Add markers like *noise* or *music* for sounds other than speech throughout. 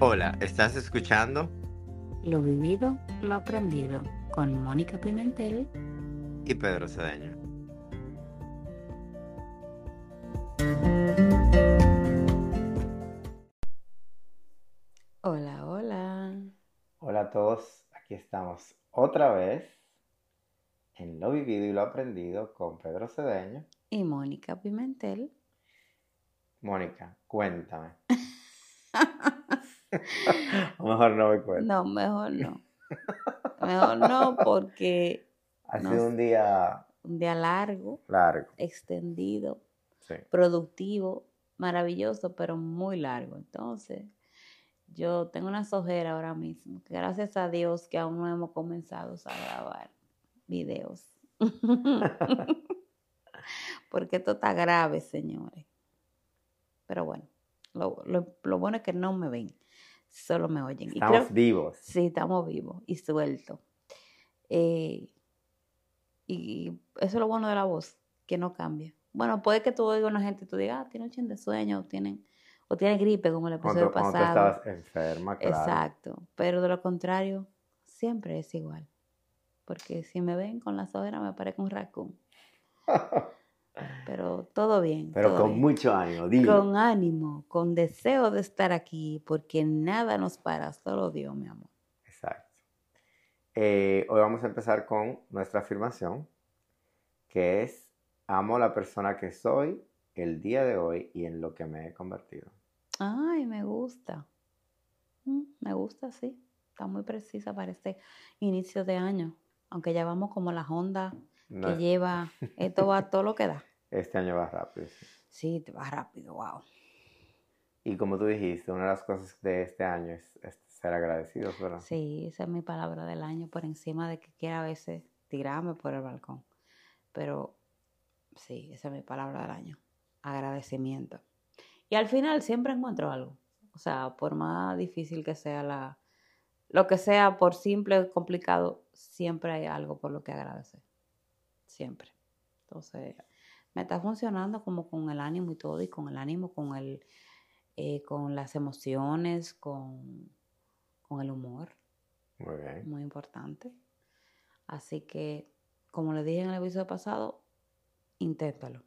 Hola, ¿estás escuchando? Lo vivido, lo aprendido con Mónica Pimentel y Pedro Cedeño. Hola, hola. Hola a todos, aquí estamos otra vez en Lo vivido y lo aprendido con Pedro Cedeño y Mónica Pimentel. Mónica, cuéntame. *laughs* *laughs* o mejor no me cuento. No, mejor no. Mejor no porque... Ha sido un día... Un día largo. Largo. Extendido. Productivo. Maravilloso, pero muy largo. Entonces, yo tengo una sojera ahora mismo. gracias a Dios que aún no hemos comenzado a grabar videos. *laughs* porque esto está grave, señores. Pero bueno, lo bueno es que no me ven solo me oyen. Estamos vivos. Sí, estamos vivos y sueltos. Eh, y eso es lo bueno de la voz, que no cambia. Bueno, puede que tú oigas a una gente y tú digas, ah, tiene un chin de sueño, o tienen, o tiene gripe, como el episodio pasado. Cuando estabas enferma, claro. Exacto. Pero de lo contrario, siempre es igual. Porque si me ven con la sodera, me parece un raccoon. *laughs* Todo bien. Pero con mucho ánimo, dilo. Con ánimo, con deseo de estar aquí, porque nada nos para, solo Dios, mi amor. Exacto. Eh, hoy vamos a empezar con nuestra afirmación, que es, amo la persona que soy el día de hoy y en lo que me he convertido. Ay, me gusta. Mm, me gusta, sí. Está muy precisa para este inicio de año. Aunque ya vamos como la Honda que lleva, esto va todo lo que da. Este año va rápido. Sí, te va rápido, wow. Y como tú dijiste, una de las cosas de este año es, ser agradecidos, ¿verdad? Sí, esa es mi palabra del año, por encima de que quiera a veces tirarme por el balcón. Pero sí, esa es mi palabra del año. Agradecimiento. Y al final siempre encuentro algo. O sea, por más difícil que sea la, lo que sea, por simple o complicado, siempre hay algo por lo que agradecer siempre. Entonces, me está funcionando como con el ánimo y todo, y con el ánimo, con el, eh, con las emociones, con, con el humor. Muy bien. Muy importante. Así que, como le dije en el episodio pasado, inténtalo.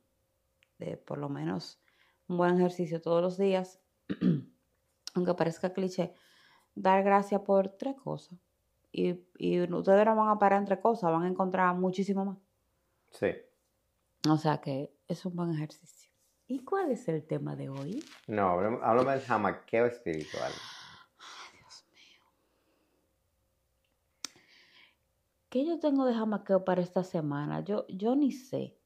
De por lo menos un buen ejercicio todos los días, *clears throat* aunque parezca cliché, dar gracias por tres cosas. Y, y ustedes no van a parar entre cosas, van a encontrar muchísimo más. Sí. O sea que es un buen ejercicio. ¿Y cuál es el tema de hoy? No, háblame del jamaqueo espiritual. Ay, Dios mío. ¿Qué yo tengo de jamaqueo para esta semana? Yo, yo ni sé.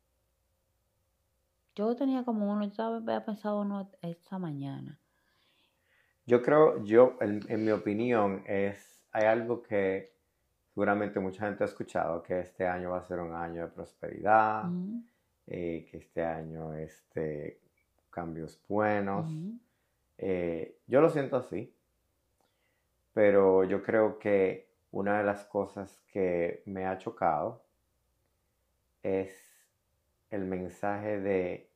Yo tenía como uno, yo había pensado uno esta mañana. Yo creo, yo, en mi opinión, es, hay algo que seguramente mucha gente ha escuchado que este año va a ser un año de prosperidad, eh, que este año este, cambios buenos. Eh, yo lo siento así, pero yo creo que una de las cosas que me ha chocado es el mensaje de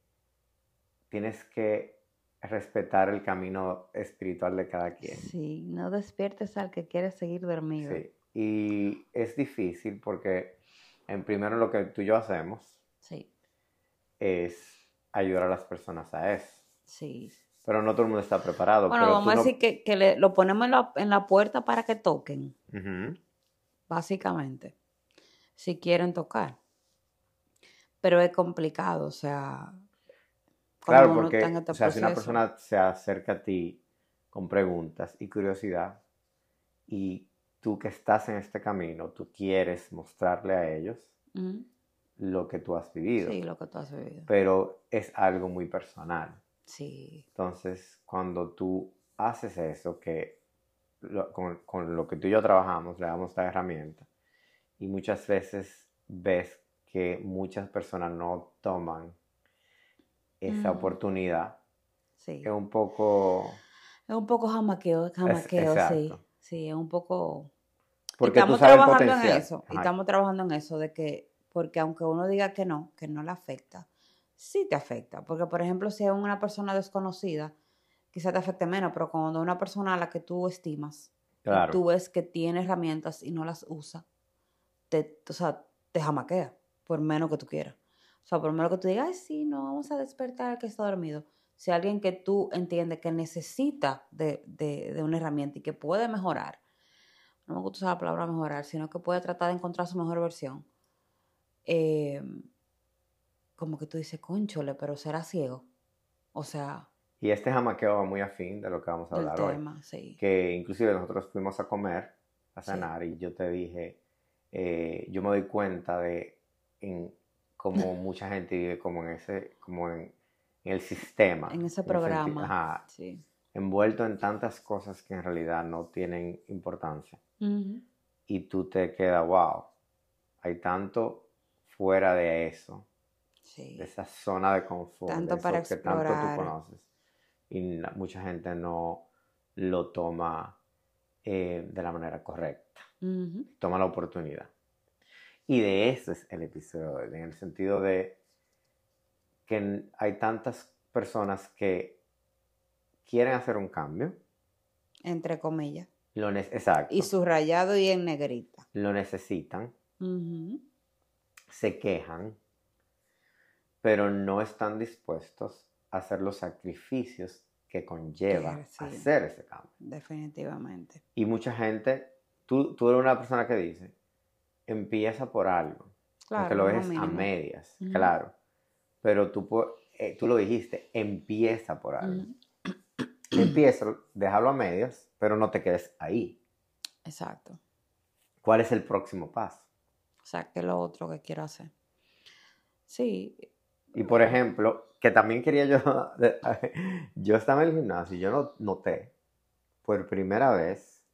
tienes que respetar el camino espiritual de cada quien. Sí, no despiertes al que quiere seguir dormido. Sí, y es difícil porque, en primero, lo que tú y yo hacemos es ayudar a las personas a eso. Sí. Pero no todo el mundo está preparado. Bueno, vamos a decir que, que lo ponemos en la, puerta para que toquen. Básicamente. Si quieren tocar. Pero es complicado, o sea. Claro, porque este o sea, si una persona se acerca a ti con preguntas y curiosidad y tú que estás en este camino, tú quieres mostrarle a ellos lo que tú has vivido. Sí, lo que tú has vivido. Pero es algo muy personal. Sí. Entonces, cuando tú haces eso, que con, lo que tú y yo trabajamos, le damos la herramienta, y muchas veces ves que muchas personas no toman esa oportunidad, sí. es un poco... Es un poco jamaqueo, jamaqueo, sí. Sí, es un poco porque estamos trabajando en eso. Y estamos trabajando en eso de que, porque aunque uno diga que no, que no le afecta, sí te afecta. Porque, por ejemplo, si es una persona desconocida quizá te afecte menos, pero cuando una persona a la que tú estimas, Claro. tú ves que tiene herramientas y no las usa, te, o sea, te jamaquea, por menos que tú quieras. O sea, por menos que tú digas, ay, sí, no, vamos a despertar al que está dormido. Si alguien que tú entiendes que necesita de, de, de una herramienta y que puede mejorar, no me gusta usar la palabra mejorar, sino que puede tratar de encontrar su mejor versión, eh, como que tú dices, conchole, pero será ciego. O sea, Y este jamaqueo va muy afín de lo que vamos a hablar hoy. tema, sí. Que inclusive nosotros fuimos a comer, a Sí. cenar, y yo te dije, eh, yo me doy cuenta de en cómo *laughs* mucha gente vive como en ese, como en, en el sistema. En ese programa. ajá, Sí. envuelto en tantas cosas que en realidad no tienen importancia. Ujú. Y tú te quedas, wow, hay tanto fuera de eso, Sí. de esa zona de confort, Tanto para que tanto tú explorar. conoces. Y mucha gente no lo toma eh, de la manera correcta, toma la oportunidad. Y de eso es el episodio en el sentido de que hay tantas personas que quieren hacer un cambio, Entre comillas. lo exacto, Y subrayado y en negrita. lo necesitan, Ujú. Se quejan, pero no están dispuestos a hacer los sacrificios que conlleva Que sí. hacer ese cambio. Definitivamente. Y mucha gente, tú, tú eres una persona que dice, empieza por algo, Claro. aunque lo dejes a medias, claro, pero tú, eh, tú lo dijiste, empieza por algo. Ujú. Empieza, déjalo a medias, pero no te quedes ahí. Exacto. ¿Cuál es el próximo paso? O sea, que es lo otro que quiero hacer. Sí. Y por ejemplo, que también quería yo, *laughs* *laughs* yo estaba en el gimnasio y yo no- noté, por primera vez,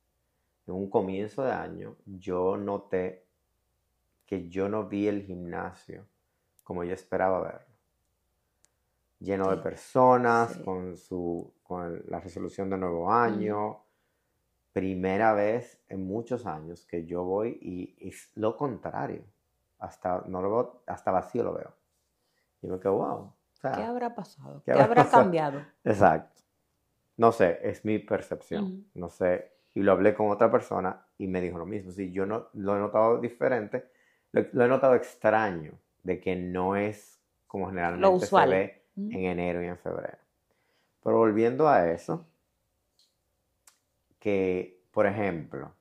en un comienzo de año, yo noté que yo no vi el gimnasio como yo esperaba verlo. Lleno de personas, sí. con, su, con la resolución de nuevo año. Primera vez en muchos años que yo voy y es lo contrario. Hasta, no lo veo, hasta vacío lo veo. Y me quedo, wow. O sea, ¿Qué habrá pasado? ¿qué ¿Qué, habrá pasado? cambiado? *laughs* Exacto. No sé, es mi percepción. Ujú. No sé. Y lo hablé con otra persona y me dijo lo mismo. Sí, yo no, lo he notado diferente, lo, lo he notado extraño, de que no es como generalmente usual. se ve Ujú. en enero y en febrero. Pero volviendo a eso, que, por ejemplo,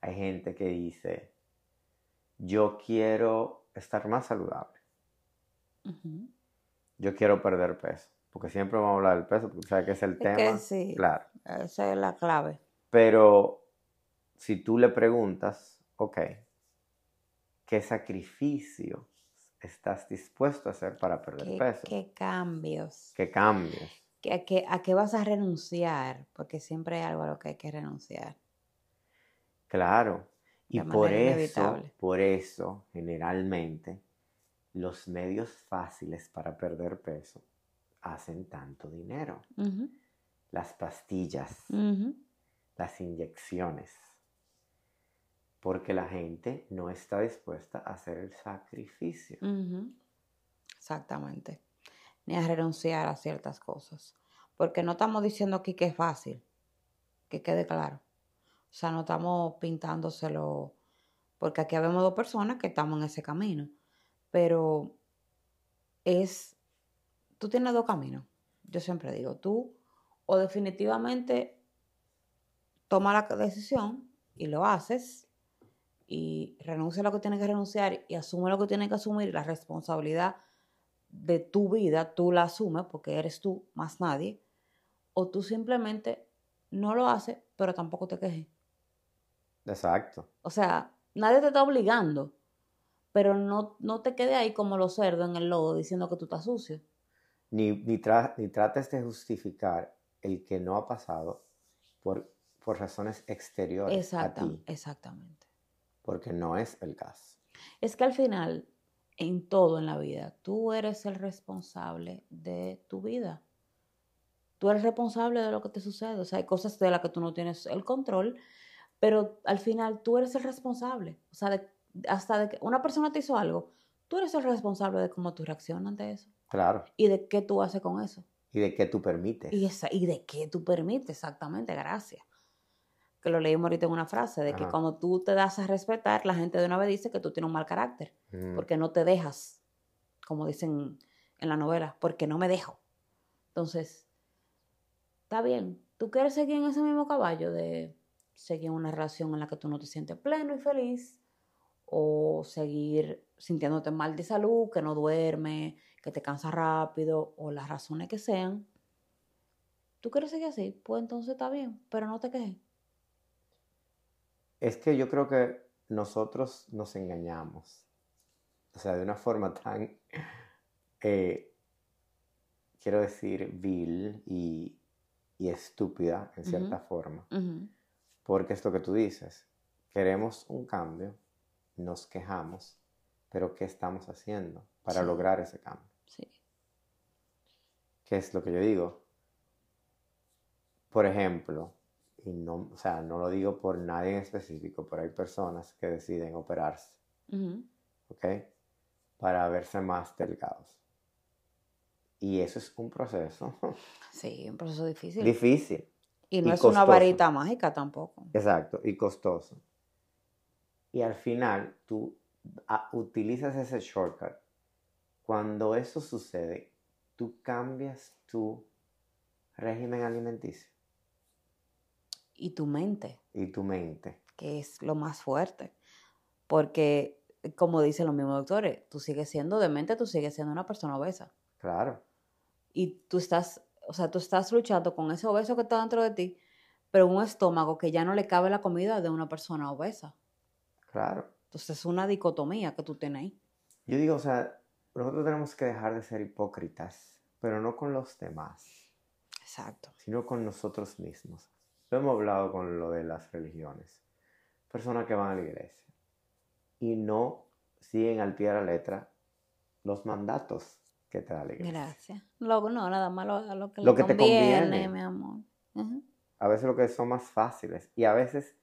hay gente que dice, yo quiero estar más saludable, yo quiero perder peso, porque siempre vamos a hablar del peso, porque sabes que es el Es tema. que sí. Claro. Esa es la clave. Pero si tú le preguntas, ok, ¿qué sacrificio estás dispuesto a hacer para perder ¿Qué, peso? qué cambios? ¿Qué cambios? ¿Qué- a, qué, ¿A qué vas a renunciar? Porque siempre hay algo a lo que hay que renunciar. Claro. Y por eso, inevitable. por eso, generalmente, los medios fáciles para perder peso hacen tanto dinero. Las pastillas, las inyecciones. Porque la gente no está dispuesta a hacer el sacrificio. Exactamente. Ni a renunciar a ciertas cosas. Porque no estamos diciendo aquí que es fácil. Que quede claro. O sea, no estamos pintándoselo. Porque aquí habemos dos personas que estamos en ese camino. Pero es. Tú tienes dos caminos. Yo siempre digo, tú o definitivamente toma la decisión y lo haces y renuncia a lo que tienes que renunciar y asume lo que tienes que asumir la responsabilidad de tu vida tú la asumes porque eres tú más nadie o tú simplemente no lo haces pero tampoco te quejes Exacto. o sea nadie te está obligando pero no, no te quedes ahí como los cerdos en el lodo diciendo que tú estás sucio Ni, ni, tra- ni trates de justificar el que no ha pasado por, por razones exteriores a Exactam- ti, exactamente porque no es el caso. Es que al final, en todo en la vida, tú eres el responsable de tu vida. Tú eres responsable de lo que te sucede. O sea, hay cosas de las que tú no tienes el control, pero al final tú eres el responsable. O sea, de- hasta de que una persona te hizo algo, tú eres el responsable de cómo tú reaccionas ante eso Claro. y de qué tú haces con eso. Y de qué tú permites. Y, esa, y de qué tú permites, exactamente, gracias. Que lo leímos ahorita en una frase, de que cuando tú te das a respetar, la gente de una vez dice que tú tienes un mal carácter, porque no te dejas, como dicen en la novela, porque no me dejo. Entonces, está bien, tú quieres seguir en ese mismo caballo de seguir en una relación en la que tú no te sientes pleno y feliz, o seguir sintiéndote mal de salud, que no duerme, que te cansa rápido, o las razones que sean. ¿Tú quieres seguir así? Pues entonces está bien, pero no te quejes. Es que yo creo que nosotros nos engañamos. O sea, de una forma tan, eh, quiero decir, vil y, estúpida en cierta forma. Porque es lo que tú dices. Queremos un cambio, nos quejamos, pero ¿qué estamos haciendo para lograr ese cambio? Sí. ¿Qué es lo que yo digo? Por ejemplo, y no, o sea, no lo digo por nadie en específico, pero hay personas que deciden operarse, ¿ok? Para verse más delgados. Y eso es un proceso. *laughs* Sí, un proceso difícil. Difícil. Y no es una varita mágica tampoco. Exacto, y costoso. Y al final tú ah, utilizas ese shortcut. Cuando eso sucede, tú cambias tu régimen alimenticio. Y tu mente. Y tu mente. Que es lo más fuerte. Porque, como dicen los mismos doctores, tú sigues siendo de mente, tú sigues siendo una persona obesa. Claro. Y tú estás, o sea, tú estás luchando con ese obeso que está dentro de ti, pero un estómago que ya no le cabe la comida de una persona obesa. Claro. Entonces es una dicotomía que tú tienes ahí. Yo digo, o sea, nosotros tenemos que dejar de ser hipócritas, pero no con los demás. Exacto. Sino con nosotros mismos. Lo hemos hablado con lo de las religiones. Personas que van a la iglesia y no siguen al pie de la letra los mandatos que te da la iglesia. Gracias. Luego, no, nada más lo, que, lo que te conviene, mi amor. A veces lo que son más fáciles y a veces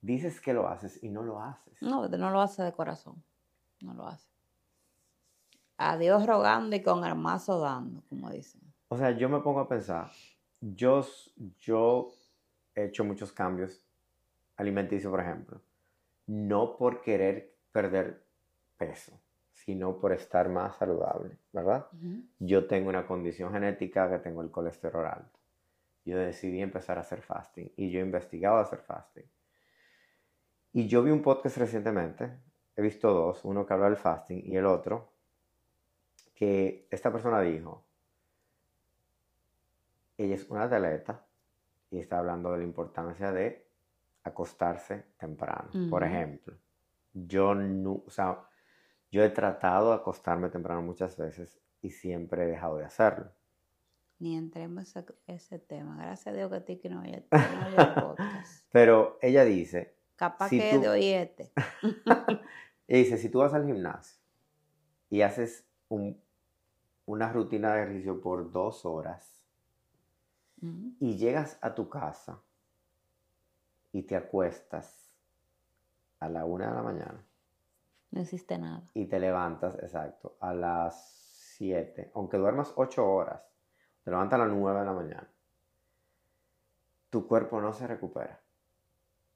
dices que lo haces y no lo haces. No, no lo haces de corazón. No lo haces. A Dios rogando y con el mazo dando, como dicen. O sea, yo me pongo a pensar, yo, yo he hecho muchos cambios alimenticios, por ejemplo, no por querer perder peso, sino por estar más saludable, ¿verdad? Yo tengo una condición genética que tengo el colesterol alto. Yo decidí empezar a hacer fasting y yo he investigado hacer fasting y yo vi un podcast recientemente, he visto dos, uno que habla del fasting y el otro, que esta persona dijo, ella es una atleta y está hablando de la importancia de acostarse temprano. Por ejemplo, yo, no, o sea, yo he tratado de acostarme temprano muchas veces y siempre he dejado de hacerlo. Ni entremos a ese tema. Gracias a Dios que a ti que no haya, no. *laughs* Pero ella dice Capaz que de hoy este. *laughs* y dice, si tú vas al gimnasio y haces una rutina de ejercicio por dos horas y llegas a tu casa y te acuestas a la una de la mañana. No existe nada. Y te levantas, exacto, a las siete, aunque duermas ocho horas, te levantas a las nueve de la mañana. Tu cuerpo no se recupera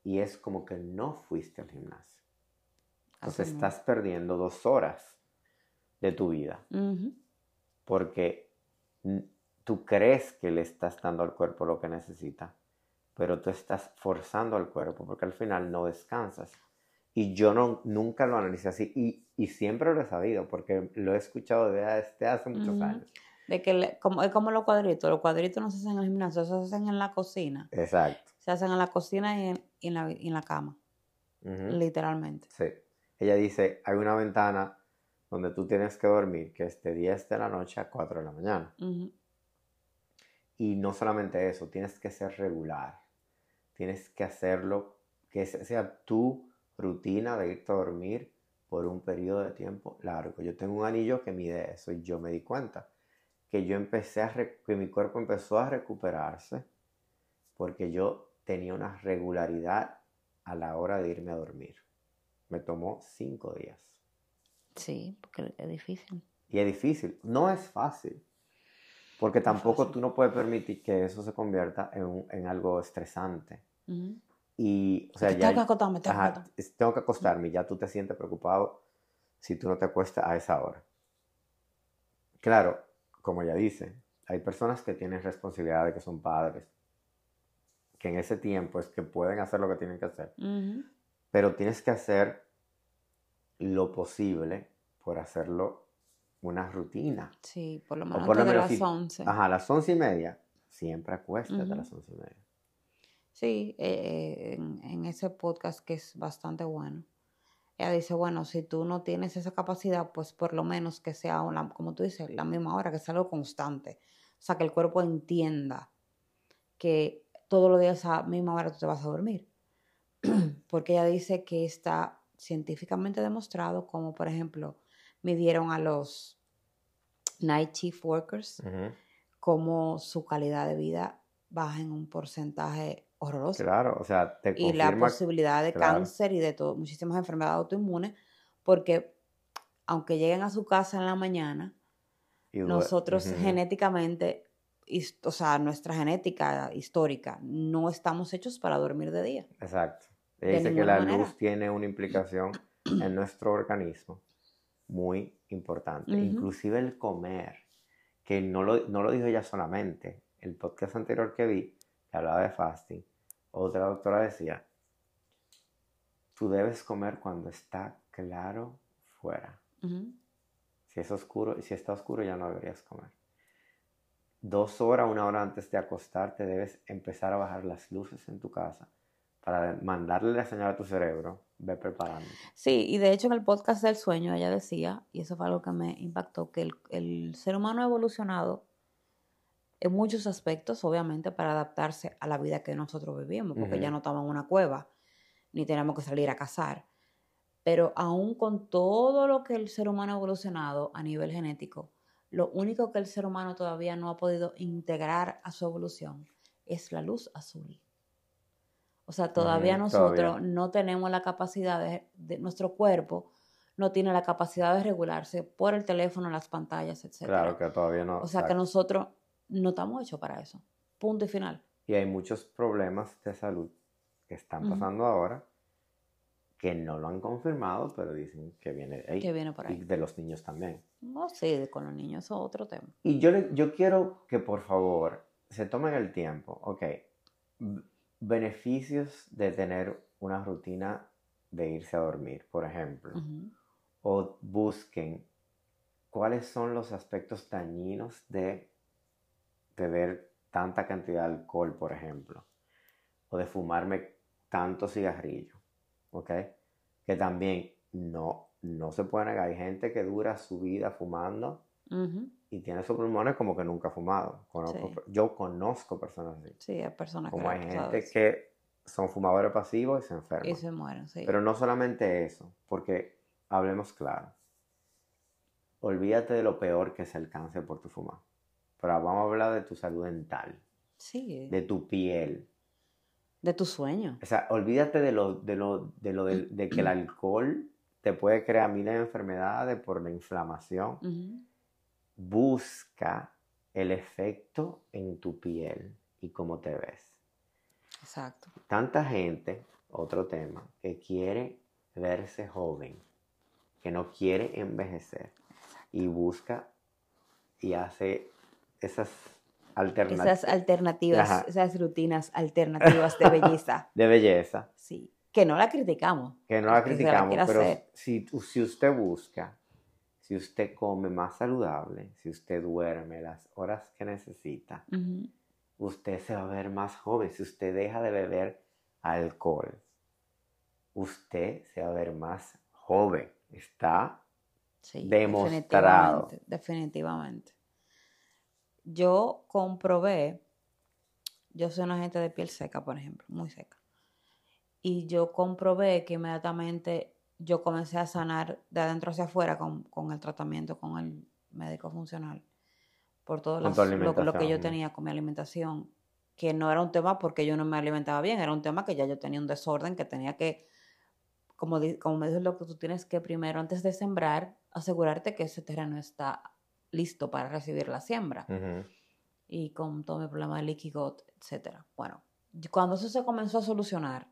y es como que no fuiste al gimnasio. Entonces estás perdiendo dos horas de tu vida. Porque tú crees que le estás dando al cuerpo lo que necesita, pero tú estás forzando al cuerpo porque al final no descansas. Y yo no, nunca lo analicé así y, y siempre lo he sabido porque lo he escuchado desde, hace muchos años. De que como, es como los cuadritos, los cuadritos no se hacen en el gimnasio, se hacen en la cocina. Exacto. Se hacen en la cocina y en, la, en la, cama, literalmente. Sí. Ella dice, hay una ventana donde tú tienes que dormir, que es de 10 de la noche a 4 de la mañana. Y no solamente eso, tienes que ser regular. Tienes que hacerlo, que sea tu rutina de irte a dormir por un periodo de tiempo largo. Yo tengo un anillo que mide eso y yo me di cuenta que yo empecé a, que mi cuerpo empezó a recuperarse porque yo tenía una regularidad a la hora de irme a dormir. Me tomó cinco días. Sí, porque es difícil. Y es difícil. No es fácil. Porque tampoco tú no puedes permitir que eso se convierta en, en algo estresante. Y, o sea, ya... Tengo que acostarme, tengo, ajá, tengo que acostarme, ya tú te sientes preocupado si tú no te acuestas a esa hora. Claro, como ya dice, hay personas que tienen responsabilidad de que son padres, que en ese tiempo es que pueden hacer lo que tienen que hacer, pero tienes que hacer lo posible por hacerlo una rutina. Sí, por lo menos, de las 11. Ajá, a las once y media, siempre acuéstate a las once y media. Sí, eh, en, en, ese podcast que es bastante bueno. Ella dice, bueno, si tú no tienes esa capacidad, pues por lo menos que sea, una, como tú dices, la misma hora, que sea algo constante. O sea, que el cuerpo entienda que todos los días a la misma hora tú te vas a dormir. *clears throat* Porque ella dice que está científicamente demostrado como, por ejemplo, midieron a los night shift workers, como su calidad de vida baja en un porcentaje horroroso. Claro, o sea, te Y la posibilidad de cáncer y de todo, muchísimas enfermedades autoinmunes, porque aunque lleguen a su casa en la mañana, nosotros genéticamente, o sea, nuestra genética histórica, no estamos hechos para dormir de día. Exacto. Dice que la luz tiene una implicación en nuestro organismo muy importante. Inclusive el comer, que no lo, no lo dijo ella solamente. El podcast anterior que vi, hablaba de fasting, otra doctora decía, tú debes comer cuando está claro fuera. Si es oscuro, si está oscuro ya no deberías comer. Dos horas, una hora antes de acostarte debes empezar a bajar las luces en tu casa para mandarle la señal a tu cerebro, preparando. Sí, y de hecho en el podcast del sueño ella decía, y eso fue algo que me impactó, que el, el ser humano ha evolucionado en muchos aspectos, obviamente, para adaptarse a la vida que nosotros vivimos, porque ya no estamos en una cueva, ni tenemos que salir a cazar. Pero aún con todo lo que el ser humano ha evolucionado a nivel genético, lo único que el ser humano todavía no ha podido integrar a su evolución es la luz azul. O sea, todavía nosotros no tenemos la capacidad de, nuestro cuerpo no tiene la capacidad de regularse por el teléfono, las pantallas, etc. Claro que todavía no. O sea, que nosotros no estamos hechos para eso. Punto y final. Y hay muchos problemas de salud que están pasando ahora que no lo han confirmado, pero dicen que viene ahí. Que viene por ahí. Y de los niños también. No, sí, con los niños eso es otro tema. Y yo, yo quiero que por favor se tomen el tiempo, ok, beneficios de tener una rutina de irse a dormir, por ejemplo, o busquen cuáles son los aspectos dañinos de beber tanta cantidad de alcohol, por ejemplo, o de fumarme tanto cigarrillo, ¿ok? Que también no, no se puede negar. Hay gente que dura su vida fumando y tiene sus pulmones como que nunca ha fumado. Yo conozco personas así. Sí, hay personas como hay gente que son fumadores pasivos y se enferman. Y se mueren, sí. Pero no solamente eso, porque hablemos claro. Olvídate de lo peor que es el cáncer por tu fumar. Pero vamos a hablar de tu salud dental. Sí. De tu piel. De tu sueño. O sea, olvídate de lo, de lo, de lo de, que el *clears throat* alcohol te puede crear miles de enfermedades por la inflamación. Busca el efecto en tu piel y cómo te ves. Exacto. Tanta gente, otro tema, que quiere verse joven, que no quiere envejecer y busca y hace esas alternativas. Esas alternativas, esas rutinas alternativas de belleza. *laughs* de belleza. Sí. Que no la criticamos. Que no la criticamos, pero si, si usted busca, si usted come más saludable, si usted duerme las horas que necesita, usted se va a ver más joven. Si usted deja de beber alcohol, usted se va a ver más joven. Está demostrado. Definitivamente, definitivamente yo comprobé, yo soy una gente de piel seca, por ejemplo, muy seca. Y yo comprobé que inmediatamente yo comencé a sanar de adentro hacia afuera con, el tratamiento con el médico funcional. Por todo lo, que yo tenía con mi alimentación. Que no era un tema porque yo no me alimentaba bien, era un tema que ya yo tenía un desorden, que tenía que, como, como me dijo lo que tú tienes que primero, antes de sembrar, asegurarte que ese terreno está listo para recibir la siembra. y con todo mi problema de leaky gut, etc. Bueno, cuando eso se comenzó a solucionar,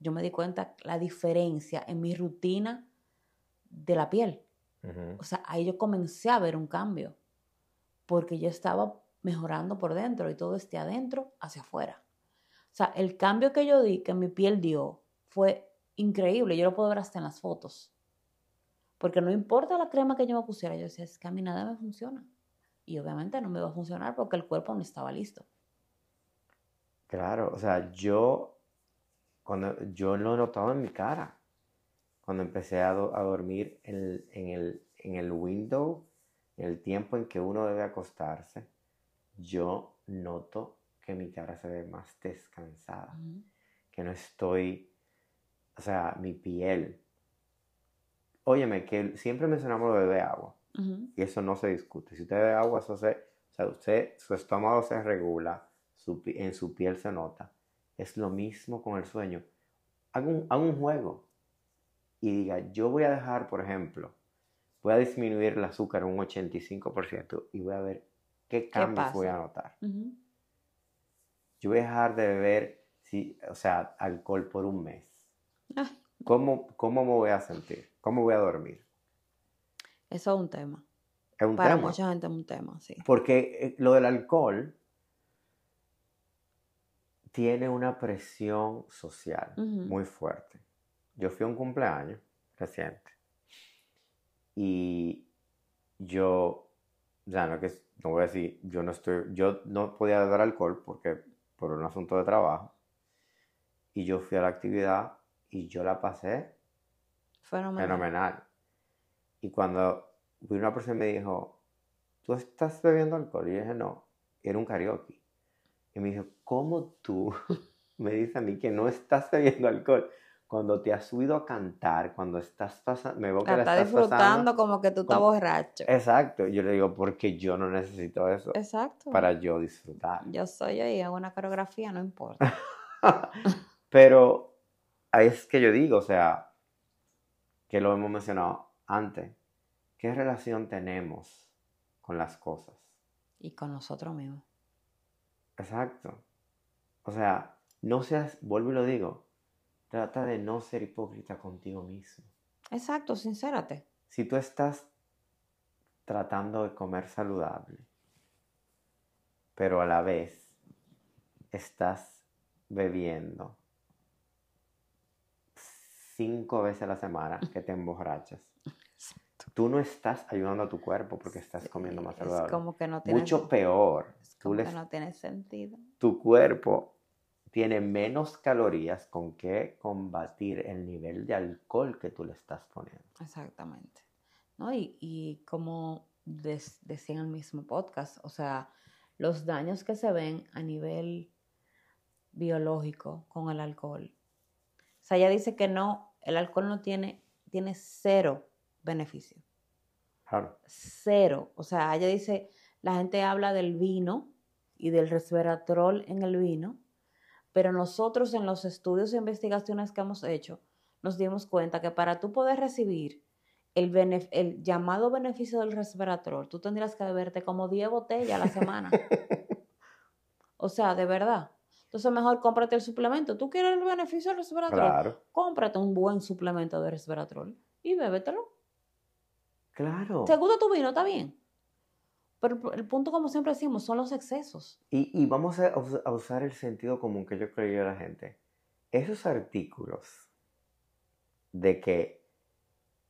yo me di cuenta la diferencia en mi rutina de la piel. O sea, ahí yo comencé a ver un cambio, porque yo estaba mejorando por dentro y todo este adentro hacia afuera. O sea, el cambio que yo di, que mi piel dio, fue increíble. Yo lo puedo ver hasta en las fotos. Porque no importa la crema que yo me pusiera, yo decía, es que a mí nada me funciona. Y obviamente no me va a funcionar porque el cuerpo no estaba listo. Claro, o sea, yo, cuando, yo lo he notado en mi cara. Cuando empecé a, dormir en, el, en el window, en el tiempo en que uno debe acostarse, yo noto que mi cara se ve más descansada, que no estoy, o sea, mi piel. Óyeme, que siempre mencionamos lo de beber agua, y eso no se discute. Si usted bebe agua, eso se, o sea, usted, su estómago se regula, en su piel se nota. Es lo mismo con el sueño. Haga un, un juego y diga, yo voy a dejar, por ejemplo, voy a disminuir el azúcar un 85% y voy a ver qué cambios voy a notar. Yo voy a dejar de beber, sí, o sea, alcohol por un mes. ¿Cómo, ¿Cómo me voy a sentir? ¿Cómo voy a dormir? Eso es un tema. Es un Para mucha gente es un tema, sí. Porque eh, lo del alcohol tiene una presión social muy fuerte. Yo fui a un cumpleaños reciente y yo, ya no, que, no voy a decir, yo no estoy, yo no podía beber alcohol porque por un asunto de trabajo y yo fui a la actividad y yo la pasé fenomenal. Y cuando una persona me dijo, ¿tú estás bebiendo alcohol? Y yo dije, no, era un karaoke. Y me dijo, ¿cómo tú *laughs* me dices a mí que no estás bebiendo alcohol? Cuando te has subido a cantar, cuando estás pasando, me veo que la, estás disfrutando como que tú estás borracho. Exacto. Yo le digo, porque yo no necesito eso. Exacto. Para yo disfrutar. Yo soy yo y hago una coreografía, no importa. *laughs* Pero es que yo digo, o sea, que lo hemos mencionado antes, ¿qué relación tenemos con las cosas? Y con nosotros mismos. Exacto. O sea, no seas, vuelvo y lo digo, trata de no ser hipócrita contigo mismo. Exacto, sincérate. Si tú estás tratando de comer saludable, pero a la vez estás bebiendo cinco veces a la semana que te emborrachas. Tú no estás ayudando a tu cuerpo porque estás comiendo más saludable. Es como que no tiene Mucho peor. como que no tiene sentido. Tu cuerpo tiene menos calorías con que combatir el nivel de alcohol que tú le estás poniendo. Exactamente. ¿No? Y, y como decía en el mismo podcast, o sea, los daños que se ven a nivel biológico con el alcohol. O sea, ella dice que no, el alcohol no tiene, tiene cero beneficio. Claro. Cero. O sea, ella dice, la gente habla del vino y del resveratrol en el vino, pero nosotros en los estudios e investigaciones que hemos hecho, nos dimos cuenta que para tú poder recibir el, el llamado beneficio del resveratrol, tú tendrías que beberte como 10 botellas a la semana. *laughs* o sea, de verdad. Entonces mejor cómprate el suplemento. ¿Tú quieres el beneficio del resveratrol? Claro. Cómprate un buen suplemento de resveratrol y bébetelo. Claro. ¿Te gusta tu vino? ¿Está bien? Pero el punto, como siempre decimos, son los excesos. Y, vamos a, usar el sentido común que yo creo a la gente. Esos artículos de que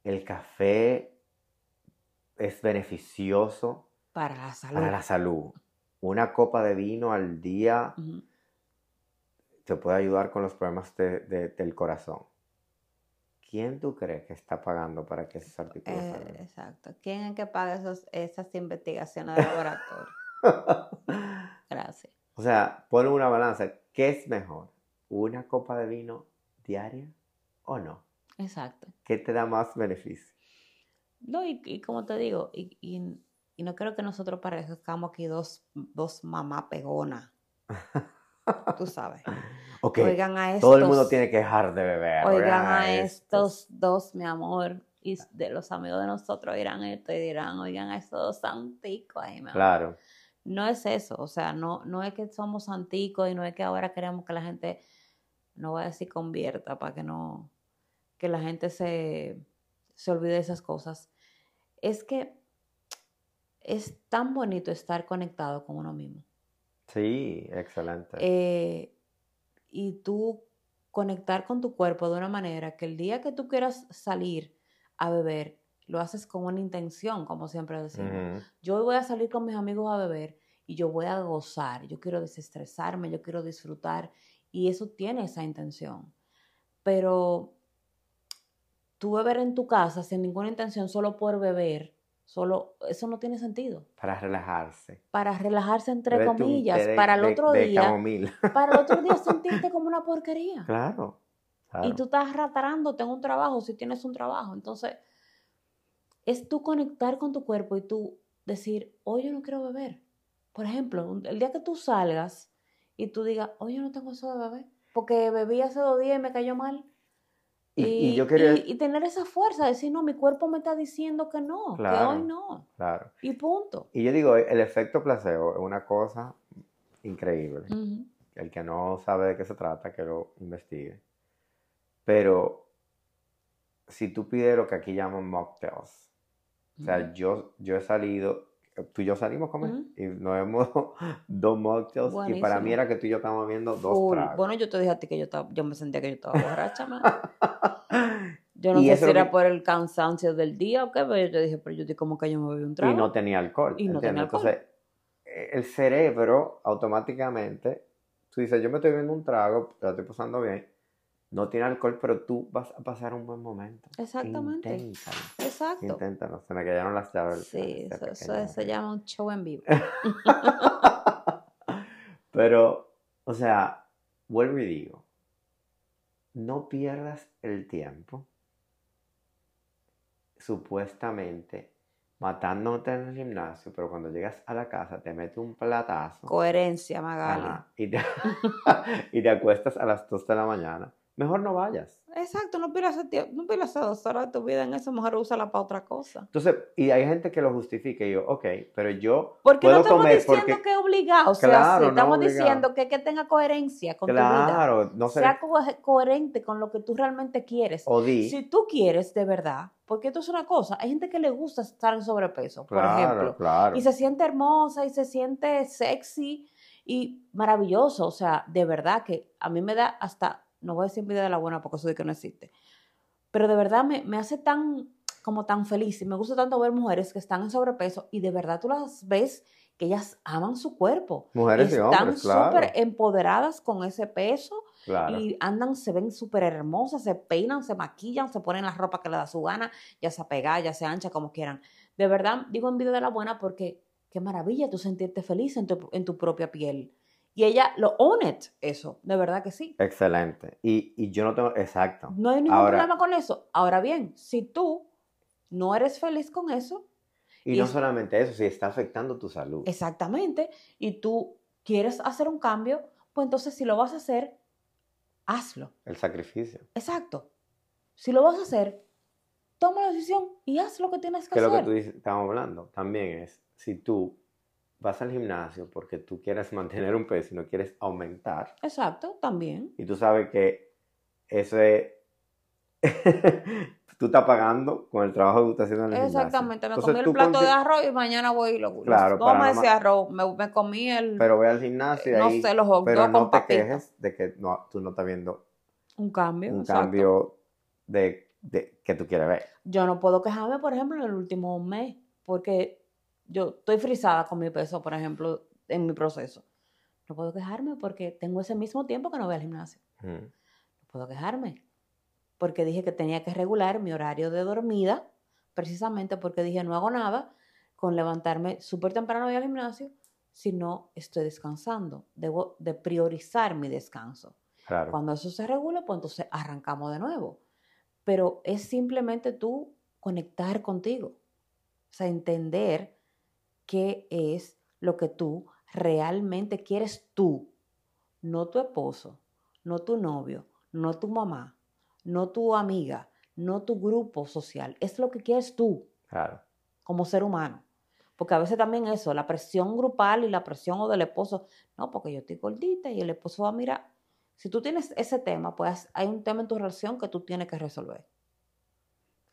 el café es beneficioso para la salud. Para la salud. Una copa de vino al día te puede ayudar con los problemas del corazón. ¿Quién tú crees que está pagando para que esos artículos eh, salgan? Exacto. ¿Quién es que paga esos, esas investigaciones de laboratorio? *laughs* Gracias. O sea, pon una balanza. ¿Qué es mejor? ¿Una copa de vino diaria o no? Exacto. ¿Qué te da más beneficio? No, y, como te digo, y, y, no creo que nosotros parezcamos aquí dos, dos mamá pegona. *laughs* Tú sabes. Oigan a estos, Todo el mundo tiene que dejar de beber. Oigan a estos, dos, mi amor. Y de los amigos de nosotros dirán esto y dirán, oigan a estos dos santicos ahí, mi Claro. no es eso, o sea, no, no es que somos anticos y no es que ahora queremos que la gente, no voy a decir convierta, para que no, que la gente se, se olvide de esas cosas. Es que es tan bonito estar conectado con uno mismo. Sí, excelente. Eh, y tú conectar con tu cuerpo de una manera que el día que tú quieras salir a beber, lo haces con una intención, como siempre decimos. Yo voy a salir con mis amigos a beber y yo voy a gozar, yo quiero desestresarme, yo quiero disfrutar y eso tiene esa intención. Pero tú beber en tu casa sin ninguna intención, solo por beber, solo eso no tiene sentido. Para relajarse. Para relajarse entre comillas, para el otro día. *laughs* Para el otro día sentirte como una porquería. Claro, Y tú estás ratarándote en un trabajo si tienes un trabajo. Entonces, es tú conectar con tu cuerpo y tú decir, hoy yo no quiero beber. Por ejemplo, el día que tú salgas y tú digas, hoy yo no tengo eso de beber, porque bebí hace dos días y me cayó mal. Y, yo quería... y, tener esa fuerza, de decir, no, mi cuerpo me está diciendo que no, que hoy no. Claro. Y punto. Y yo digo, el efecto placebo es una cosa increíble. El que no sabe de qué se trata, que lo investigue. Pero si tú pides lo que aquí llaman mocktails, o sea, yo, yo he salido, tú y yo salimos a comer y nos vemos *laughs* dos mocktails y para mí era que tú y yo estábamos viendo dos tragos. Bueno, yo te dije a ti que yo, estaba, yo me sentía que yo estaba borracha, *laughs* Yo no sé si era por el cansancio del día o qué, pero yo te dije, pero yo dije como que yo me bebí un trago. Y no tenía alcohol. Y no tenía alcohol. Entonces, el cerebro automáticamente, tú dices, yo me estoy bebiendo un trago, la estoy pasando bien, no tiene alcohol, pero tú vas a pasar un buen momento. Exactamente. Inténtalo. Exacto. Inténtalo. Se me cayeron las llaves. Sí, eso, se llama un show en vivo. *laughs* pero, o sea, vuelvo y digo, no pierdas el tiempo supuestamente matándote en el gimnasio, pero cuando llegas a la casa te mete un platazo. Coherencia, Magali. y, te, *laughs* y te acuestas a las 2 de la mañana mejor no vayas. Exacto, no pierdas, no pierdas dos horas de tu vida en eso, mejor úsala para otra cosa. Entonces, y hay gente que lo justifica y yo, ok, pero yo porque puedo no estamos diciendo que es obligado, o sea, estamos diciendo que, que tenga coherencia con tu vida. Claro, no sé. Sea coherente con lo que tú realmente quieres. O di. Si tú quieres de verdad, porque esto es una cosa, hay gente que le gusta estar en sobrepeso, por ejemplo, claro. y se siente hermosa y se siente sexy y maravilloso, o sea, de verdad que a mí me da hasta no voy a decir vida de la buena porque eso de que no existe. Pero de verdad me, me hace tan, como tan feliz y me gusta tanto ver mujeres que están en sobrepeso y de verdad tú las ves que ellas aman su cuerpo. Mujeres y hombres, Están súper empoderadas con ese peso y andan, se ven súper hermosas, se peinan, se maquillan, se ponen la ropa que le da su gana, ya sea pegada, ya sea ancha, como quieran. De verdad, digo en vida de la buena porque qué maravilla tú sentirte feliz en tu, en tu propia piel. Y ella lo own eso, de verdad que sí. Excelente. Y, y yo no tengo, exacto. No hay ningún problema con eso. Ahora bien, si tú no eres feliz con eso. Y, no solamente eso, si está afectando tu salud. Exactamente. Y tú quieres hacer un cambio, pues entonces si lo vas a hacer, hazlo. El sacrificio. Exacto. Si lo vas a hacer, toma la decisión y haz lo que tienes que, hacer. Que lo que tú dices, estamos hablando también es, si tú vas al gimnasio porque tú quieres *laughs* mantener un peso y no quieres aumentar. Exacto, también. Y tú sabes que eso es... *laughs* tú estás pagando con el trabajo que tú estás haciendo en el Exactamente, me comí el plato de arroz y mañana voy y lo Claro, ¿Cómo me decía arroz? Me, comí el... Pero voy al gimnasio y No sé, los hot Pero no te quejes de que no, tú no estás viendo... Un cambio, Un cambio de, de, que tú quieres ver. Yo no puedo quejarme, por ejemplo, en el último mes, porque yo estoy frisada con mi peso, por ejemplo, en mi proceso. No puedo quejarme porque tengo ese mismo tiempo que no voy al gimnasio. No puedo quejarme porque dije que tenía que regular mi horario de dormida, precisamente porque dije no hago nada con levantarme súper temprano y al gimnasio si no estoy descansando. Debo de priorizar mi descanso. Cuando eso se regula, pues entonces arrancamos de nuevo. Pero es simplemente tú conectar contigo. O sea, entender qué es lo que tú realmente quieres tú, no tu esposo, no tu novio, no tu mamá, no tu amiga, no tu grupo social, es lo que quieres tú claro. como ser humano. Porque a veces también eso, la presión grupal y la presión o del esposo, no, porque yo estoy gordita y el esposo va a mirar. Si tú tienes ese tema, pues hay un tema en tu relación que tú tienes que resolver.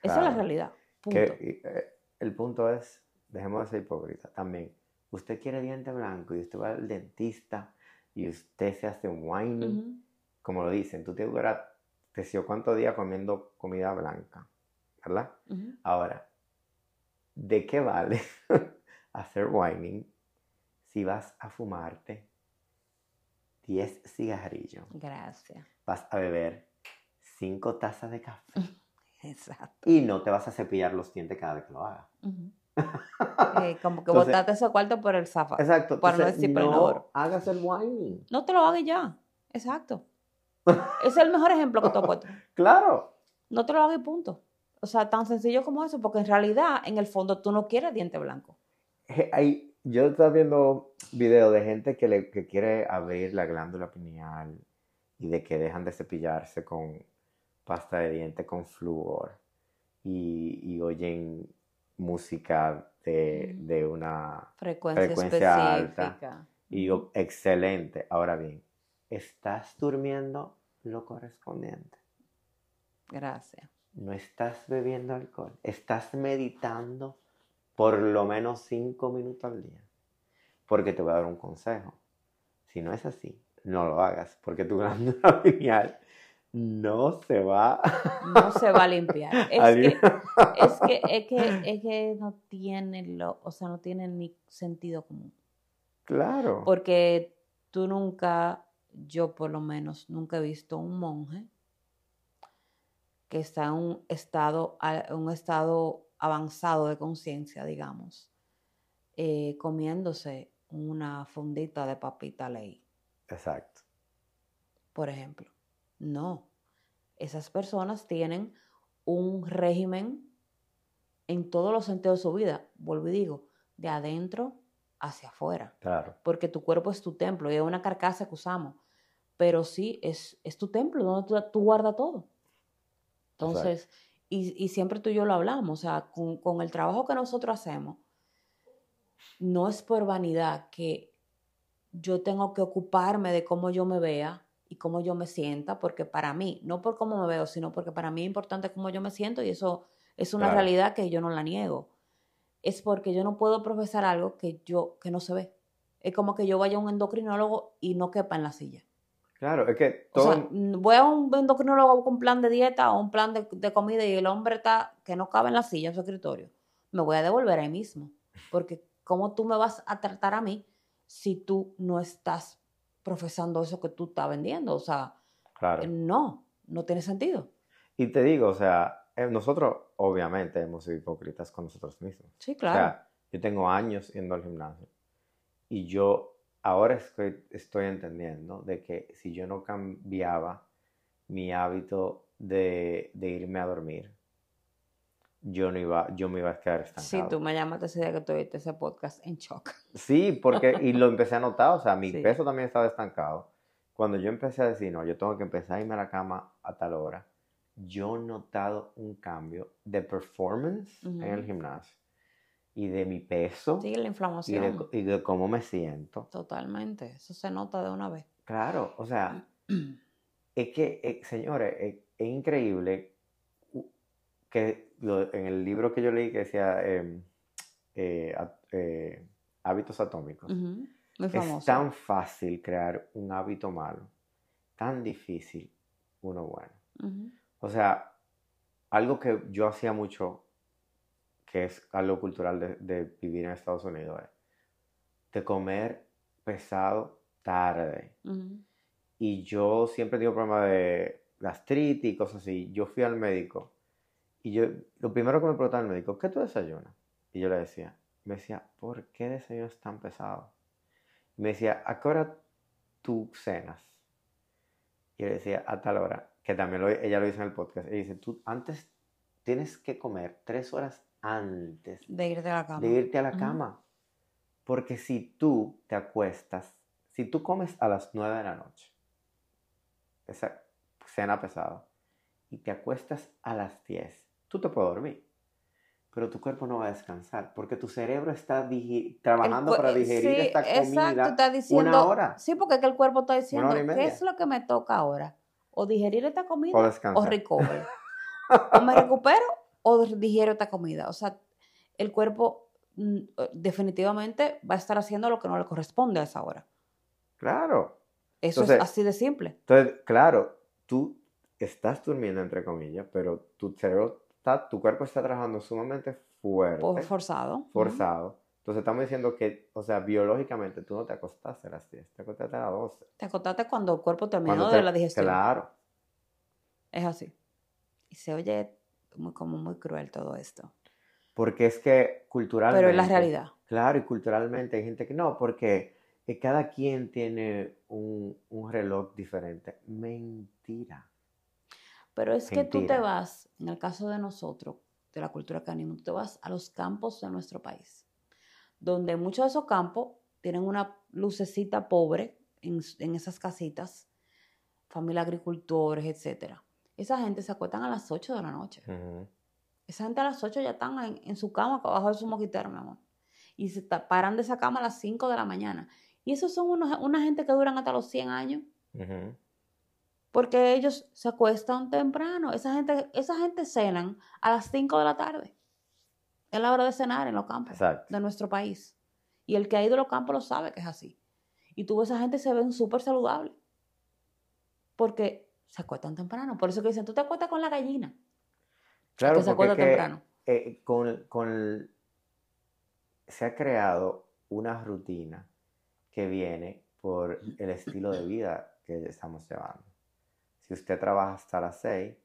Esa es la realidad. Eh, el punto es, dejemos de ser hipócrita también. Usted quiere diente blanco y usted va al dentista y usted se hace un wine, como lo dicen, tú te duras, te cuántos días comiendo comida blanca, ¿verdad? Ahora, ¿de qué vale *laughs* hacer whining si vas a fumarte 10 cigarrillos? Gracias. Vas a beber 5 tazas de café. *laughs* Exacto. Y no te vas a cepillar los dientes cada vez que lo hagas. Eh, como que botaste ese cuarto por el zafa. Exacto. Para no decir no hagas el whining. No te lo hagas ya. Exacto. es el mejor ejemplo que te he *laughs* puesto. claro. No te lo hagas y punto. O sea, tan sencillo como eso, porque en realidad, en el fondo, tú no quieres diente blanco. Hay, yo estaba viendo videos de gente que, le, que quiere abrir la glándula pineal y de que dejan de cepillarse con pasta de diente con flúor y, oyen música de, mm. una frecuencia, alta. Y excelente. Ahora bien, ¿estás durmiendo lo correspondiente? Gracias. No estás bebiendo alcohol. Estás meditando por lo menos cinco minutos al día. Porque te voy a dar un consejo. Si no es así, no lo hagas. Porque tu glándula *laughs* pineal no se va. No se va a limpiar. *laughs* Es que, es que, es que, no tiene lo, o sea, no tiene ni sentido común. Claro. Porque tú nunca, yo por lo menos, nunca he visto un monje que está en un estado, un estado avanzado de conciencia, digamos, eh, comiéndose una fundita de papita ley. Exacto. Por ejemplo. No, esas personas tienen un régimen en todos los sentidos de su vida, vuelvo y digo, de adentro hacia afuera. Claro. Porque tu cuerpo es tu templo y es una carcasa que usamos. Pero sí, es, es tu templo donde tú, guardas todo. Entonces, y, siempre tú y yo lo hablamos, o sea, con, con el trabajo que nosotros hacemos, no es por vanidad que yo tengo que ocuparme de cómo yo me vea, y cómo yo me sienta, porque para mí, no por cómo me veo, sino porque para mí es importante cómo yo me siento y eso es una realidad que yo no la niego. Es porque yo no puedo profesar algo que yo que no se ve. Es como que yo vaya a un endocrinólogo y no quepa en la silla. Claro, es que todo... O sea, voy a un endocrinólogo con un plan de dieta o un plan de, de, comida y el hombre está que no cabe en la silla en su escritorio. Me voy a devolver ahí mismo. Porque ¿cómo tú me vas a tratar a mí si tú no estás profesando eso que tú estás vendiendo. O sea, eh, no, no tiene sentido. Y te digo, o sea, eh, nosotros obviamente hemos sido hipócritas con nosotros mismos. Sí, claro. O sea, yo tengo años yendo al gimnasio y yo ahora estoy, estoy entendiendo de que si yo no cambiaba mi hábito de, de irme a dormir, yo no iba, yo me iba a quedar estancado. Sí, tú me llamaste ese día que tuviste ese podcast en shock. Sí, porque, y lo empecé a notar, o sea, mi *laughs* peso también estaba estancado. Cuando yo empecé a decir, no, yo tengo que empezar a irme a la cama a tal hora, yo he notado un cambio de performance en el gimnasio y de mi peso. Sí, la inflamación. Y de, cómo me siento. Totalmente, eso se nota de una vez. Claro, o sea, *clears throat* es que, eh, señores, es increíble que en el libro que yo leí que decía em, eh, eh, hábitos atómicos, es tan fácil crear un hábito malo, tan difícil uno bueno. O sea, algo que yo hacía mucho, que es algo cultural de, vivir en Estados Unidos, es de comer pesado tarde. Y yo siempre tengo problemas de gastritis y cosas así. Yo fui al médico y yo, lo primero que me preguntaba el médico, ¿qué tú desayunas? Y yo le decía, me decía, ¿por qué desayunas tan pesado? me decía, ¿a qué hora tú cenas? Y yo le decía, a tal hora, que también ella lo dice en el podcast. Ella dice, tú antes tienes que comer tres horas antes de irte a la cama. De irte a la cama. Porque si tú te acuestas, si tú comes a las nueve de la noche, esa cena pesada, y te acuestas a las diez, tú te puedes dormir. pero tu cuerpo no va a descansar porque tu cerebro está trabajando para digerir esta comida está diciendo, una hora. Sí, porque es que el cuerpo está diciendo, ¿qué es lo que me toca ahora? O digerir esta comida o, o recover. o me recupero o digiero esta comida. O sea, el cuerpo mm, eh, definitivamente va a estar haciendo lo que no le corresponde a esa hora. Claro. Eso es así de simple. Entonces, claro, tú estás durmiendo, entre comillas, pero tu cerebro está, tu cuerpo está trabajando sumamente fuerte. forzado. Forzado. Entonces estamos diciendo que, o sea, biológicamente tú no te acostaste a las 10, te acostaste a las 12. Te acostaste cuando el cuerpo terminó de la digestión. Claro. Es así. Y se oye como muy cruel todo esto. Porque es que culturalmente... Pero es la realidad. Claro, y culturalmente hay gente que no, porque cada quien tiene un, un reloj diferente. Mentira. Pero es que tú te vas, en el caso de nosotros, de la cultura canina, tú te vas a los campos de nuestro país, donde muchos de esos campos tienen una lucecita pobre en, esas casitas, familia agricultores, etc. Esa gente se acuestan a las 8 de la noche. Esa gente a las 8 ya están en, su cama, abajo de su moquitero, mi amor. Y se paran de esa cama a las 5 de la mañana. Y esos son unos, una gente que duran hasta los 100 años porque ellos se acuestan temprano. Esa gente, esa gente cenan a las 5 de la tarde. Es la hora de cenar en los campos de nuestro país. Y el que ha ido a los campos lo sabe que es así. Y tú esa gente se ven súper saludable. Porque se acuestan temprano. Por eso que dicen, tú te acuestas con la gallina. Claro, que se acuesta temprano. Eh, con, con, se ha creado una rutina que viene por el estilo de vida que estamos llevando. Si usted trabaja hasta las 6,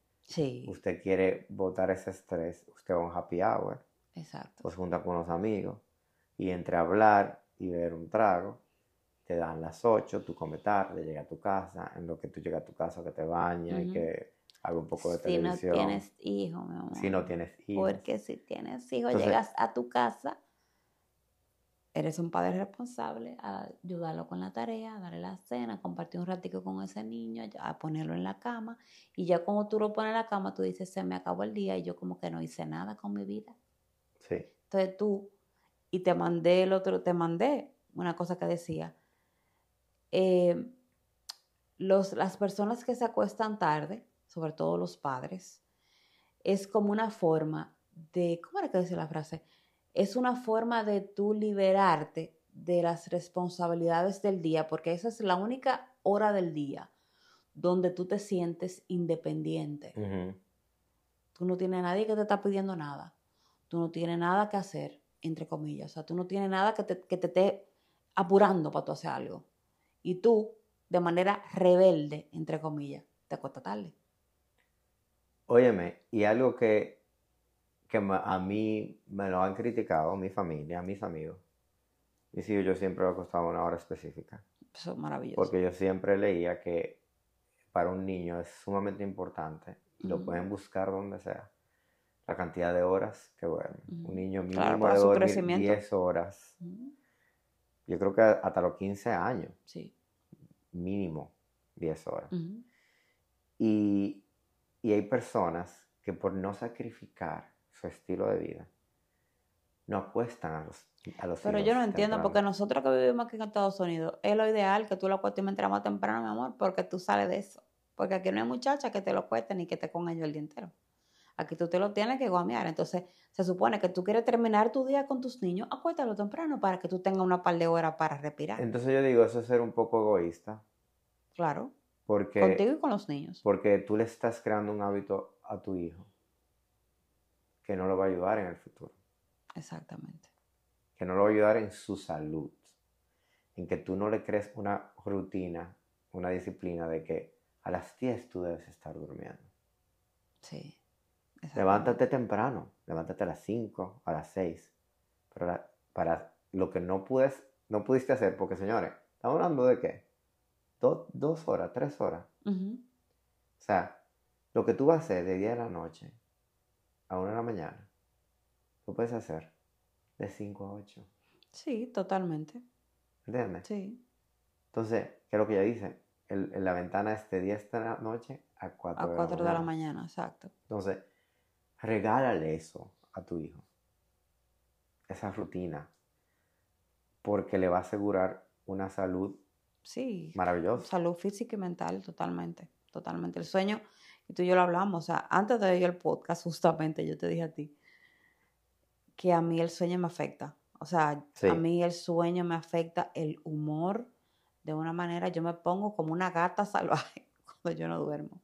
usted quiere botar ese estrés, usted va a un happy hour. Exacto. Pues junta con los amigos y entre hablar y ver un trago, te dan las 8, tú comes tarde, llegas a tu casa, en lo que tú llegas a tu casa que te bañas y que haga un poco de televisión. Si no tienes hijo, mi amor. Si no tienes hijos. Porque si tienes hijo, llegas a tu casa eres un padre responsable a ayudarlo con la tarea, a darle la cena, compartir un ratico con ese niño, a ponerlo en la cama. Y ya como tú lo pones en la cama, tú dices, se me acabó el día y yo como que no hice nada con mi vida. Sí. Entonces tú, y te mandé el otro, te mandé una cosa que decía, eh, los, las personas que se acuestan tarde, sobre todo los padres, es como una forma de, ¿cómo era que dice la frase? Es una forma de tú liberarte de las responsabilidades del día, porque esa es la única hora del día donde tú te sientes independiente. Tú no tienes nadie que te está pidiendo nada. Tú no tienes nada que hacer, entre comillas. O sea, tú no tienes nada que te, que te esté apurando para tú hacer algo. Y tú, de manera rebelde, entre comillas, te acuestas tarde. Óyeme, y algo que que a mí me lo han criticado, mi familia, mis amigos. Y sí, yo siempre he acostado a una hora específica. Eso es maravilloso. Porque yo siempre leía que para un niño es sumamente importante, lo pueden buscar donde sea, la cantidad de horas que duerme. Un niño mínimo de dormir 10 horas. Yo creo que hasta los 15 años. Sí. Mínimo 10 horas. y, y hay personas que por no sacrificar su estilo de vida, no apuestan a los, a los Pero yo no entiendo, porque nosotros que vivimos aquí en Estados Unidos, es lo ideal que tú lo cuestes mientras más temprano, mi amor, porque tú sales de eso. Porque aquí no hay muchacha que te lo cueste ni que te con ellos el día entero. Aquí tú te lo tienes que guamear. Entonces, se supone que tú quieres terminar tu día con tus niños, acuéstalo temprano para que tú tengas una par de horas para respirar. Entonces yo digo, eso es ser un poco egoísta. Claro. Porque, Contigo y con los niños. Porque tú le estás creando un hábito a tu hijo que no lo va a ayudar en el futuro. Exactamente. Que no lo va a ayudar en su salud. En que tú no le crees una rutina, una disciplina de que a las 10 tú debes estar durmiendo. Sí. Levántate temprano, levántate a las 5, a las 6. Pero para lo que no, puedes, no pudiste hacer, porque señores, estamos hablando de qué? dos horas, tres horas. O sea, lo que tú vas a hacer de día a la noche, a una de la mañana, lo puedes hacer de 5 a 8. Sí, totalmente. ¿Entiendes? Sí. Entonces, ¿qué es lo que ella dice? El, la ventana es de 10 de la noche a 4 a 4 de, la, de la mañana, exacto. Entonces, regálale eso a tu hijo. esa rutina porque le va a asegurar una salud sí, maravillosa. Salud física y mental, totalmente, totalmente. El sueño, y tú y yo lo hablamos, o sea, antes de ir el podcast, *laughs* justamente yo te dije a ti que a mí el sueño me afecta. O sea, a mí el sueño me afecta el humor de una manera, yo me pongo como una gata *laughs* salvaje cuando yo no duermo.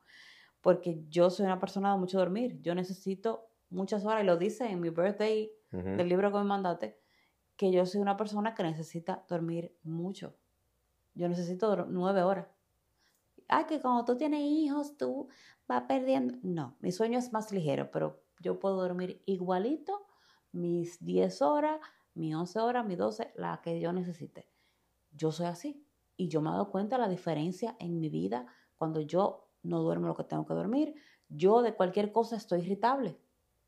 Porque yo soy una persona de mucho dormir. Yo necesito muchas horas, y lo dice en mi birthday del libro que me mandaste, que yo soy una persona que necesita dormir mucho. Yo necesito nueve horas. Ay, que cuando tú tienes hijos, tú vas perdiendo. No, mi sueño es más ligero, pero yo puedo dormir igualito mis 10 horas, mis 11 horas, mis 12, la que yo necesite. Yo soy así. Y yo me he dado cuenta de la diferencia en mi vida cuando yo no duermo lo que tengo que dormir. Yo de cualquier cosa estoy irritable.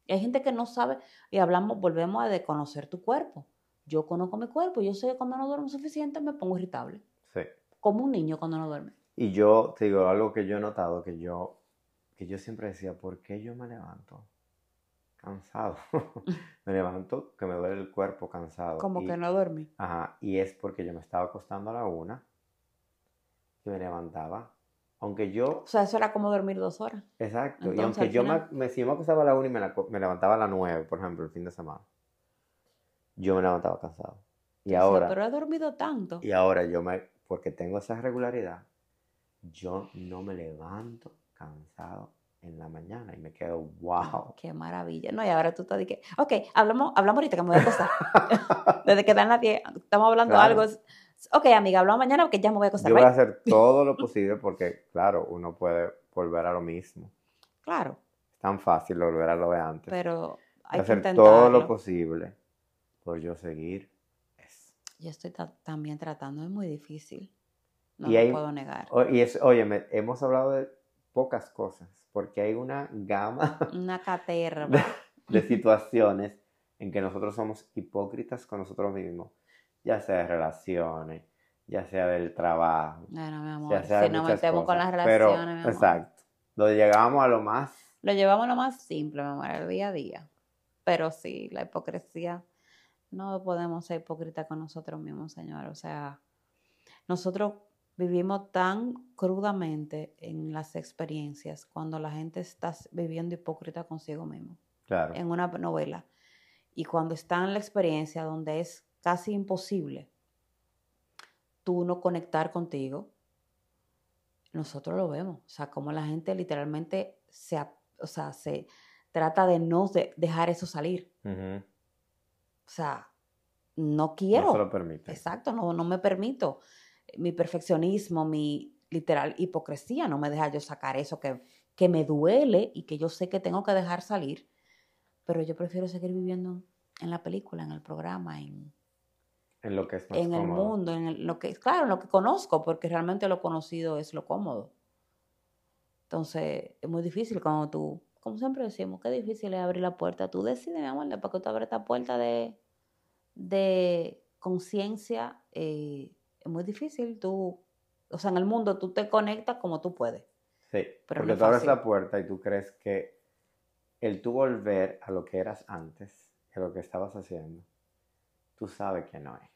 hay gente que no sabe y hablamos, volvemos a de conocer tu cuerpo. Yo conozco mi cuerpo, yo sé que cuando no duermo suficiente me pongo irritable. Sí. Como un niño cuando no duerme. Y yo te digo algo que yo he notado, que yo, que yo siempre decía, ¿por qué yo me levanto? Cansado. *laughs* me levanto que me duele el cuerpo cansado. Como que no dormí. Ajá, y es porque yo me estaba acostando a la una y me levantaba. Aunque yo... O sea, eso era como dormir dos horas. Exacto. y aunque yo me, me, si me acostaba a la una y me, me levantaba a las nueve, por ejemplo, el fin de semana yo me levantaba cansado. Y ahora... pero he dormido tanto. Y ahora yo me... Porque tengo esa regularidad, yo no me levanto cansado en la mañana y me quedo, wow. Qué maravilla. No, y ahora tú te dices, ok, hablamos, hablamos ahorita que me voy a acostar. *laughs* Desde que dan las 10, estamos hablando de algo. Ok, amiga, hablamos mañana porque ya me voy a acostar. Yo voy a hacer todo lo *laughs* posible porque, claro, uno puede volver a lo mismo. Claro. Es tan fácil volver a lo de antes. Pero hay que hacer todo lo posible por yo seguir es. Yo estoy también tratando, es muy difícil. No lo puedo negar. Y es, oye, hemos hablado de pocas cosas, porque hay una gama. *laughs* Una caterva. De, situaciones en que nosotros somos hipócritas con nosotros mismos, ya sea de relaciones, ya sea del trabajo. Bueno, mi amor, ya sea si nos metemos con las relaciones, Exacto. Lo llegamos a lo más. Lo llevamos a lo más simple, mi amor, el día a día. Pero sí, la hipocresía no podemos ser hipócritas con nosotros mismos, Señor. O sea, nosotros vivimos tan crudamente en las experiencias cuando la gente está viviendo hipócrita consigo mismo. Claro. En una novela. Y cuando está en la experiencia donde es casi imposible tú no conectar contigo, nosotros lo vemos. O sea, como la gente literalmente se, o sea, se trata de no dejar eso salir. O sea, no quiero. No se lo permite. Exacto, no, no me permito. Mi perfeccionismo, mi literal hipocresía no me deja yo sacar eso que, que me duele y que yo sé que tengo que dejar salir. Pero yo prefiero seguir viviendo en la película, en el programa, en, en lo que es en el mundo, en lo que claro, en lo que conozco, porque realmente lo conocido es lo cómodo. Entonces, es muy difícil cuando tú como siempre decimos, qué difícil es abrir la puerta. Tú decides, mi amor, para que tú abres esta puerta de, de conciencia. Eh, es muy difícil. Tú, o sea, en el mundo tú te conectas como tú puedes. Sí, Pero porque tú abres la puerta y tú crees que el tú volver a lo que eras antes, a lo que estabas haciendo, tú sabes que no es.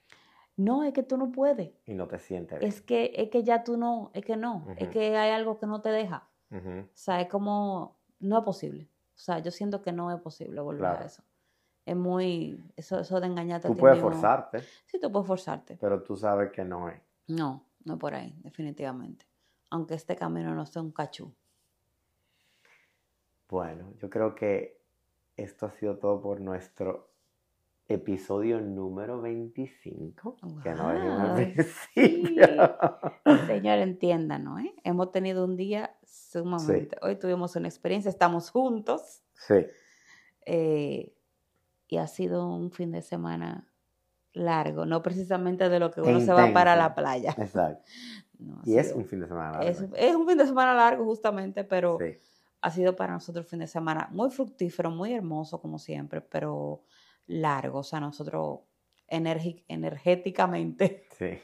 No, es que tú no puedes. Y no te sientes bien. Es que, es que ya tú no, es que no, es que hay algo que no te deja. O sea, es como, no es posible. O sea, yo siento que no es posible volver a eso. Es muy, eso, eso de engañarte. Tú puedes forzarte. Sí, tú puedes forzarte. Pero tú sabes que no es. No, no por ahí, definitivamente. Aunque este camino no sea un cachú. Bueno, yo creo que esto ha sido todo por nuestro episodio número 25, que no es *laughs* Señor, entiéndanos, ¿eh? Hemos tenido un día sumamente. Hoy tuvimos una experiencia, estamos juntos. Sí. Eh, y ha sido un fin de semana largo, no precisamente de lo que uno se va para la playa. Exacto. *laughs* y es un fin de semana largo. Es, un fin de semana largo, justamente, pero ha sido para nosotros un fin de semana muy fructífero, muy hermoso, como siempre, pero largo. O sea, nosotros energéticamente *laughs*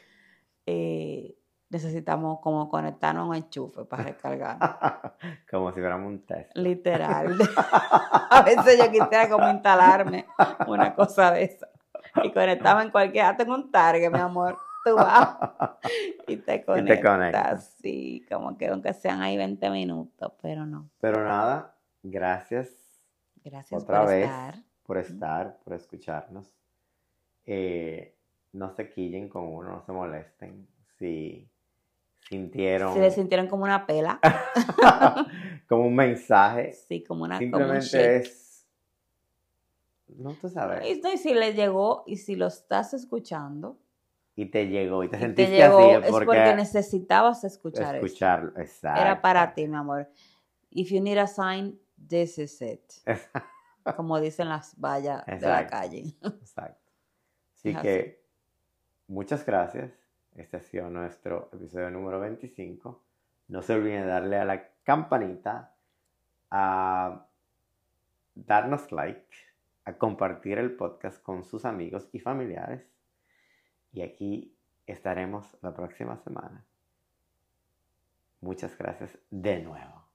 eh, necesitamos como conectarnos a un enchufe para recargar. *laughs* como si fuéramos un test. Literal. *laughs* a veces yo quisiera como instalarme una cosa de esa. y conectamos en cualquier, tengo un target, mi amor. Tú vas *laughs* y te conectas. Sí, como que aunque sean ahí 20 minutos, pero no. Pero nada, gracias. Gracias otra vez por estar, por escucharnos. Eh, no se quillen con uno, no se molesten. Si sintieron. Si le sintieron como una pela. *laughs* como un mensaje. Sí, como una Simplemente es. No tú sabes. Y, si le llegó y si lo estás escuchando. Y te llegó y te sentiste así. Es porque, necesitabas escuchar escucharlo. Exacto. Era para ti, mi amor. If you need a sign, this is it. *laughs* como dicen las vallas de la calle. Exacto. *laughs* Así que muchas gracias. Este ha sido nuestro episodio número 25. No se olviden de darle a la campanita, a darnos like, a compartir el podcast con sus amigos y familiares. Y aquí estaremos la próxima semana. Muchas gracias de nuevo.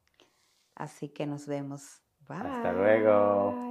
Así que nos vemos. Bye. Hasta luego.